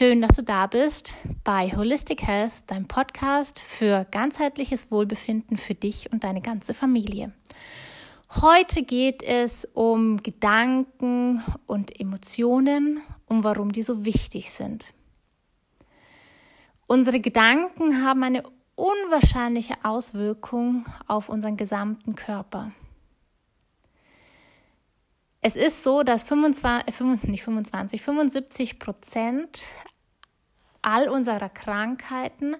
Schön, dass du da bist bei Holistic Health, dein Podcast für ganzheitliches Wohlbefinden für dich und deine ganze Familie. Heute geht es um Gedanken und Emotionen und warum die so wichtig sind. Unsere Gedanken haben eine unwahrscheinliche Auswirkung auf unseren gesamten Körper. Es ist so, dass 25, äh, nicht 25, 75 Prozent all unserer Krankheiten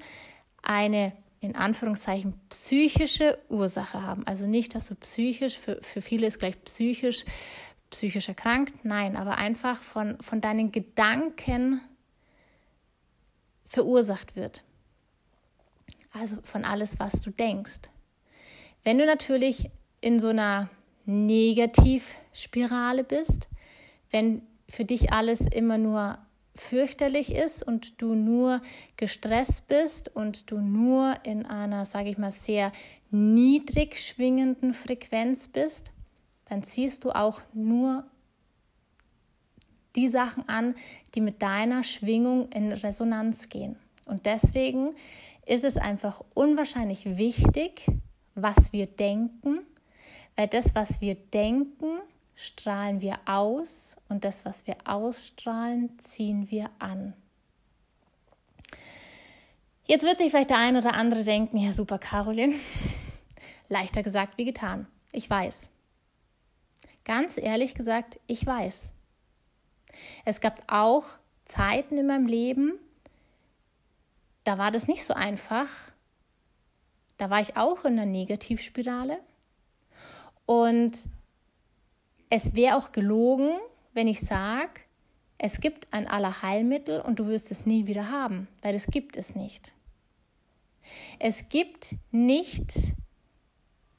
eine in Anführungszeichen psychische Ursache haben. Also nicht, dass du psychisch, für, für viele ist gleich psychisch, psychisch erkrankt, nein, aber einfach von, von deinen Gedanken verursacht wird. Also von alles, was du denkst. Wenn du natürlich in so einer Negativspirale bist, wenn für dich alles immer nur fürchterlich ist und du nur gestresst bist und du nur in einer, sage ich mal, sehr niedrig schwingenden Frequenz bist, dann ziehst du auch nur die Sachen an, die mit deiner Schwingung in Resonanz gehen. Und deswegen ist es einfach unwahrscheinlich wichtig, was wir denken weil das, was wir denken, strahlen wir aus und das, was wir ausstrahlen, ziehen wir an. Jetzt wird sich vielleicht der eine oder andere denken, ja super, Caroline, leichter gesagt wie getan. Ich weiß. Ganz ehrlich gesagt, ich weiß. Es gab auch Zeiten in meinem Leben, da war das nicht so einfach. Da war ich auch in einer Negativspirale. Und es wäre auch gelogen, wenn ich sage, es gibt ein Allerheilmittel und du wirst es nie wieder haben, weil es gibt es nicht. Es gibt nicht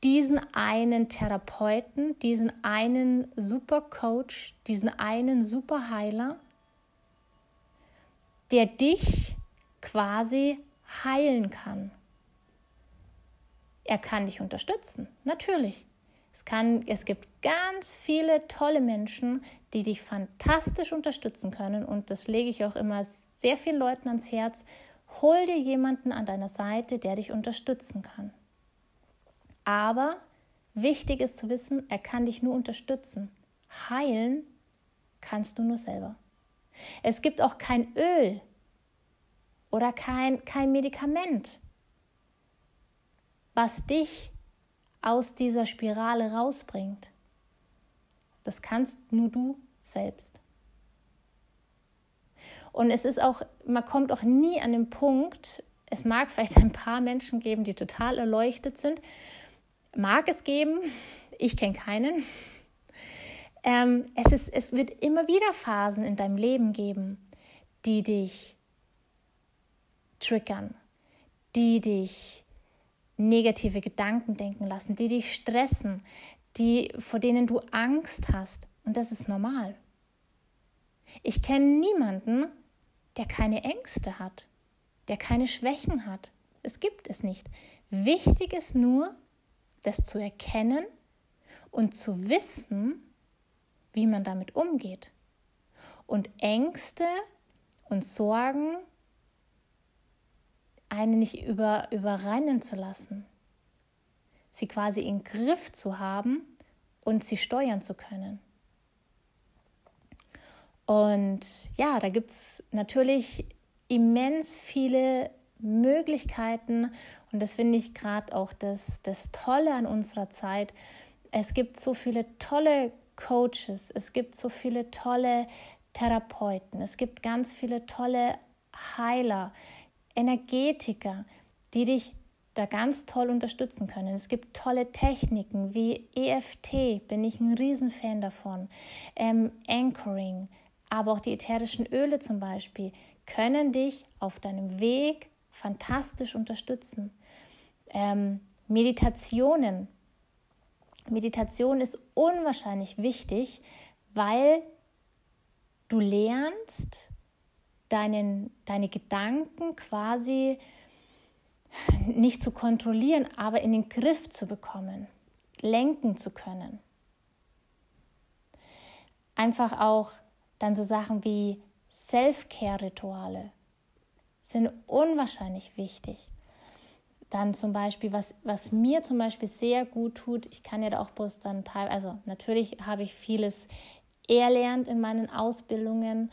diesen einen Therapeuten, diesen einen Supercoach, diesen einen Superheiler, der dich quasi heilen kann. Er kann dich unterstützen, natürlich. Es, kann, es gibt ganz viele tolle Menschen, die dich fantastisch unterstützen können und das lege ich auch immer sehr vielen Leuten ans Herz. Hol dir jemanden an deiner Seite, der dich unterstützen kann. Aber wichtig ist zu wissen, er kann dich nur unterstützen. Heilen kannst du nur selber. Es gibt auch kein Öl oder kein, kein Medikament, was dich aus dieser Spirale rausbringt. Das kannst nur du selbst. Und es ist auch, man kommt auch nie an den Punkt, es mag vielleicht ein paar Menschen geben, die total erleuchtet sind. Mag es geben, ich kenne keinen. Ähm, es, ist, es wird immer wieder Phasen in deinem Leben geben, die dich triggern, die dich negative Gedanken denken lassen, die dich stressen, die, vor denen du Angst hast. Und das ist normal. Ich kenne niemanden, der keine Ängste hat, der keine Schwächen hat. Es gibt es nicht. Wichtig ist nur, das zu erkennen und zu wissen, wie man damit umgeht. Und Ängste und Sorgen eine nicht über, überrennen zu lassen, sie quasi im Griff zu haben und sie steuern zu können. Und ja, da gibt es natürlich immens viele Möglichkeiten und das finde ich gerade auch das, das Tolle an unserer Zeit. Es gibt so viele tolle Coaches, es gibt so viele tolle Therapeuten, es gibt ganz viele tolle Heiler, Energetiker, die dich da ganz toll unterstützen können. Es gibt tolle Techniken wie EFT, bin ich ein Riesenfan davon, ähm, Anchoring, aber auch die ätherischen Öle zum Beispiel können dich auf deinem Weg fantastisch unterstützen. Ähm, Meditationen. Meditation ist unwahrscheinlich wichtig, weil du lernst, deinen, deine Gedanken quasi nicht zu kontrollieren, aber in den Griff zu bekommen, lenken zu können. Einfach auch dann so Sachen wie Self-Care-Rituale sind unwahrscheinlich wichtig. Dann zum Beispiel, was, was mir zum Beispiel sehr gut tut, ich kann ja da auch bloß dann teilweise, also natürlich habe ich vieles erlernt in meinen Ausbildungen,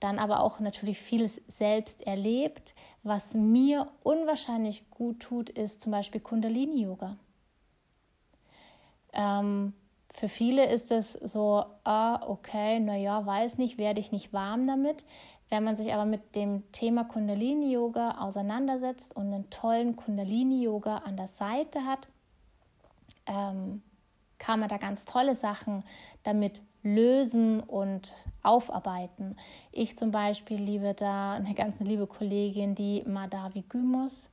dann aber auch natürlich vieles selbst erlebt. Was mir unwahrscheinlich gut tut, ist zum Beispiel Kundalini-Yoga. Ähm, für viele ist es so, ah, okay, naja, weiß nicht, werde ich nicht warm damit. Wenn man sich aber mit dem Thema Kundalini-Yoga auseinandersetzt und einen tollen Kundalini-Yoga an der Seite hat, ähm, kann man da ganz tolle Sachen damit lösen und aufarbeiten. Ich zum Beispiel liebe da eine ganz liebe Kollegin, die Madavi Gümos,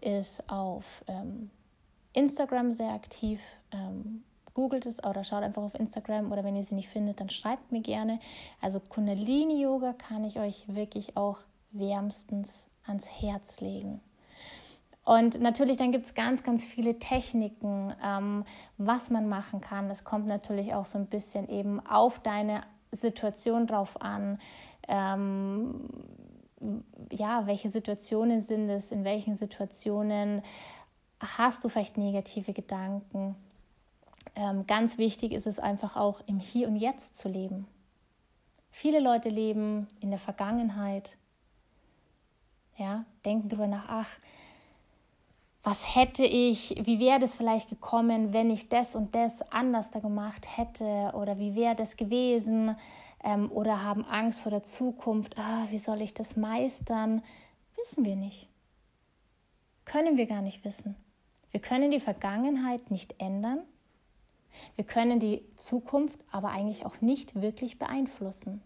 ist auf ähm, Instagram sehr aktiv. Ähm, googelt es oder schaut einfach auf Instagram oder wenn ihr sie nicht findet, dann schreibt mir gerne. Also Kundalini Yoga kann ich euch wirklich auch wärmstens ans Herz legen. Und natürlich, dann gibt es ganz, ganz viele Techniken, ähm, was man machen kann. Es kommt natürlich auch so ein bisschen eben auf deine Situation drauf an. Ähm, ja, welche Situationen sind es? In welchen Situationen hast du vielleicht negative Gedanken? ähm, ganz wichtig ist es einfach auch im Hier und Jetzt zu leben. Viele Leute leben in der Vergangenheit, ja, denken darüber nach, ach, was hätte ich, wie wäre das vielleicht gekommen, wenn ich das und das anders da gemacht hätte oder wie wäre das gewesen ähm, oder haben Angst vor der Zukunft, ah, wie soll ich das meistern, wissen wir nicht. Können wir gar nicht wissen. Wir können die Vergangenheit nicht ändern, wir können die Zukunft aber eigentlich auch nicht wirklich beeinflussen.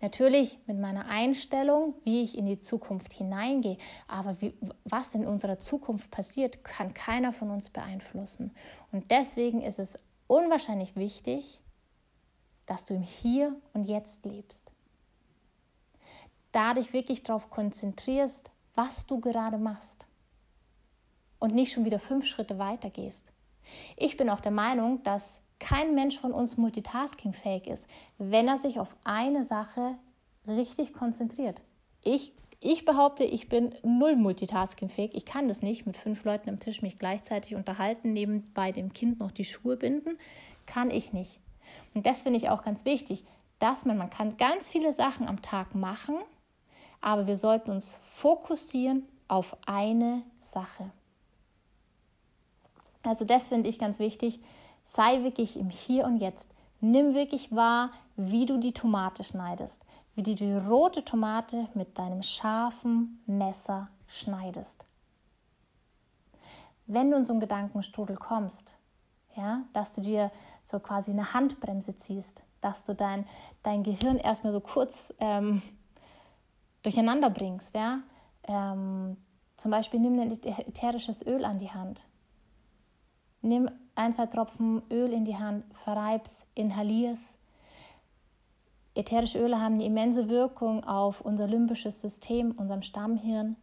Natürlich mit meiner Einstellung, wie ich in die Zukunft hineingehe, aber wie, was in unserer Zukunft passiert, kann keiner von uns beeinflussen. Und deswegen ist es unwahrscheinlich wichtig, dass du im Hier und Jetzt lebst. Da dich wirklich darauf konzentrierst, was du gerade machst und nicht schon wieder fünf Schritte weiter gehst. Ich bin auch der Meinung, dass kein Mensch von uns multitaskingfähig ist, wenn er sich auf eine Sache richtig konzentriert. Ich, ich behaupte, ich bin null multitaskingfähig. Ich kann das nicht, mit fünf Leuten am Tisch mich gleichzeitig unterhalten, nebenbei dem Kind noch die Schuhe binden. Kann ich nicht. Und das finde ich auch ganz wichtig, dass man, man kann ganz viele Sachen am Tag machen, aber wir sollten uns fokussieren auf eine Sache. Also das finde ich ganz wichtig. Sei wirklich im Hier und Jetzt. Nimm wirklich wahr, wie du die Tomate schneidest, wie du die rote Tomate mit deinem scharfen Messer schneidest. Wenn du in so einen Gedankenstrudel kommst, ja, dass du dir so quasi eine Handbremse ziehst, dass du dein, dein Gehirn erstmal so kurz ähm, durcheinander bringst, ja. Ähm, zum Beispiel nimm ein ätherisches Öl an die Hand. Nimm ein, zwei Tropfen Öl in die Hand, verreib's, inhalier's. Ätherische Öle haben eine immense Wirkung auf unser limbisches System, unserem Stammhirn.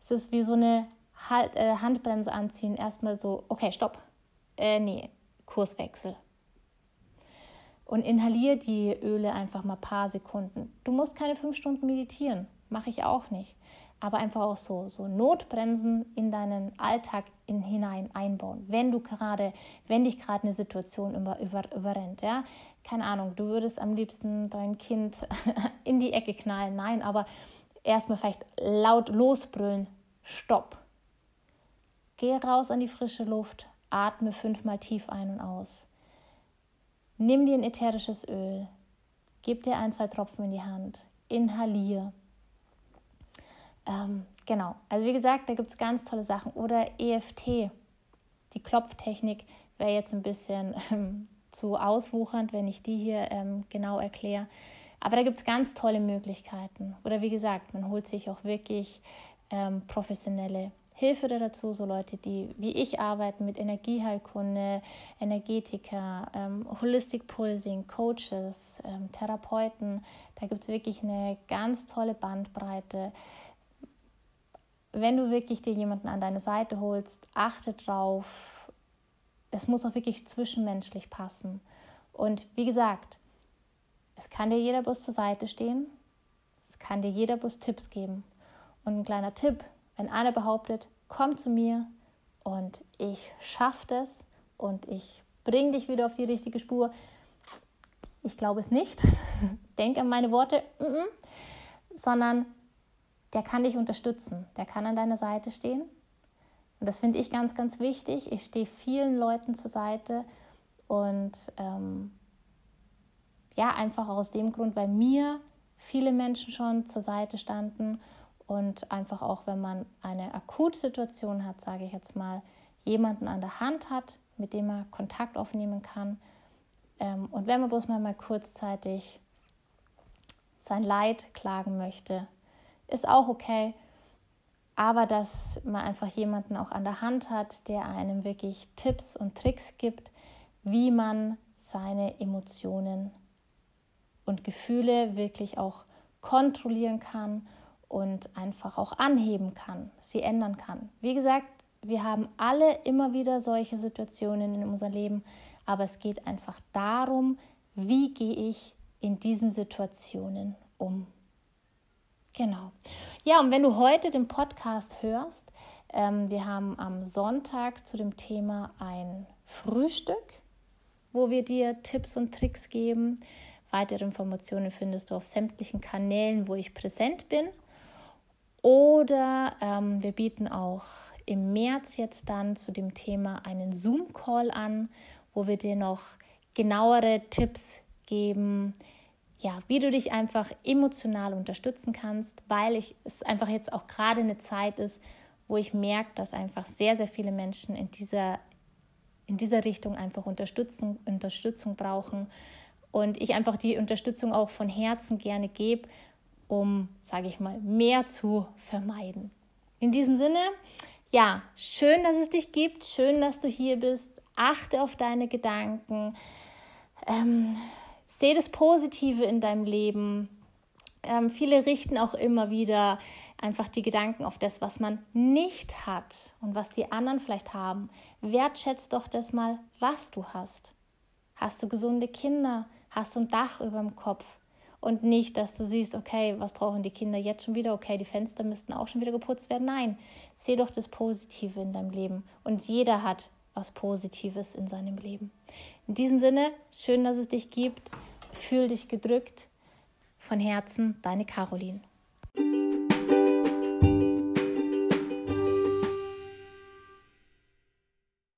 Es ist wie so eine halt, äh, Handbremse anziehen. Erstmal so, okay, stopp. Äh, nee, Kurswechsel. Und inhalier die Öle einfach mal ein paar Sekunden. Du musst keine fünf Stunden meditieren. Mache ich auch nicht aber einfach auch so, so Notbremsen in deinen Alltag in, hinein einbauen. Wenn du gerade, wenn dich gerade eine Situation über, über, überrennt, ja, keine Ahnung, du würdest am liebsten dein Kind in die Ecke knallen, nein, aber erstmal vielleicht laut losbrüllen, stopp. Geh raus an die frische Luft, atme fünfmal tief ein und aus. Nimm dir ein ätherisches Öl, gib dir ein, zwei Tropfen in die Hand, inhaliere ähm, genau, also wie gesagt, da gibt es ganz tolle Sachen. Oder EFT, die Klopftechnik wäre jetzt ein bisschen ähm, zu auswuchernd, wenn ich die hier ähm, genau erkläre. Aber da gibt es ganz tolle Möglichkeiten. Oder wie gesagt, man holt sich auch wirklich ähm, professionelle Hilfe dazu, so Leute, die wie ich arbeiten mit Energieheilkunde, Energetiker, ähm, Holistic Pulsing, Coaches, ähm, Therapeuten. Da gibt es wirklich eine ganz tolle Bandbreite wenn du wirklich dir jemanden an deine Seite holst, achte drauf, es muss auch wirklich zwischenmenschlich passen. Und wie gesagt, Es kann dir jeder Bus zur Seite stehen. Es kann dir jeder Bus Tipps geben. Und ein kleiner Tipp, wenn einer behauptet, komm zu mir und ich schaffe das und ich bringe dich wieder auf die richtige Spur, ich glaube es nicht. Denk an meine Worte, mm -mm. sondern der kann dich unterstützen, der kann an deiner Seite stehen. Und das finde ich ganz, ganz wichtig. Ich stehe vielen Leuten zur Seite und ähm, ja, einfach aus dem Grund, weil mir viele Menschen schon zur Seite standen und einfach auch, wenn man eine Akutsituation hat, sage ich jetzt mal, jemanden an der Hand hat, mit dem man Kontakt aufnehmen kann. Ähm, und wenn man bloß mal, mal kurzzeitig sein Leid klagen möchte, ist auch okay. Aber dass man einfach jemanden auch an der Hand hat, der einem wirklich Tipps und Tricks gibt, wie man seine Emotionen und Gefühle wirklich auch kontrollieren kann und einfach auch anheben kann, sie ändern kann. Wie gesagt, wir haben alle immer wieder solche Situationen in unserem Leben, aber es geht einfach darum, wie gehe ich in diesen Situationen um. Genau. Ja, und wenn du heute den Podcast hörst, ähm, wir haben am Sonntag zu dem Thema ein Frühstück, wo wir dir Tipps und Tricks geben. Weitere Informationen findest du auf sämtlichen Kanälen, wo ich präsent bin. Oder ähm, wir bieten auch im März jetzt dann zu dem Thema einen Zoom-Call an, wo wir dir noch genauere Tipps geben, ja, wie du dich einfach emotional unterstützen kannst, weil ich, es einfach jetzt auch gerade eine Zeit ist, wo ich merke, dass einfach sehr, sehr viele Menschen in dieser, in dieser Richtung einfach Unterstützung, Unterstützung brauchen und ich einfach die Unterstützung auch von Herzen gerne gebe, um, sage ich mal, mehr zu vermeiden. In diesem Sinne, ja, schön, dass es dich gibt, schön, dass du hier bist. Achte auf deine Gedanken. Ähm, Seh das Positive in deinem Leben. Ähm, viele richten auch immer wieder einfach die Gedanken auf das, was man nicht hat und was die anderen vielleicht haben. Wertschätzt doch das mal, was du hast. Hast du gesunde Kinder? Hast du ein Dach über dem Kopf? Und nicht, dass du siehst, okay, was brauchen die Kinder jetzt schon wieder? Okay, die Fenster müssten auch schon wieder geputzt werden. Nein, seh doch das Positive in deinem Leben. Und jeder hat was Positives in seinem Leben. In diesem Sinne, schön, dass es dich gibt. Fühl dich gedrückt. Von Herzen, deine Caroline.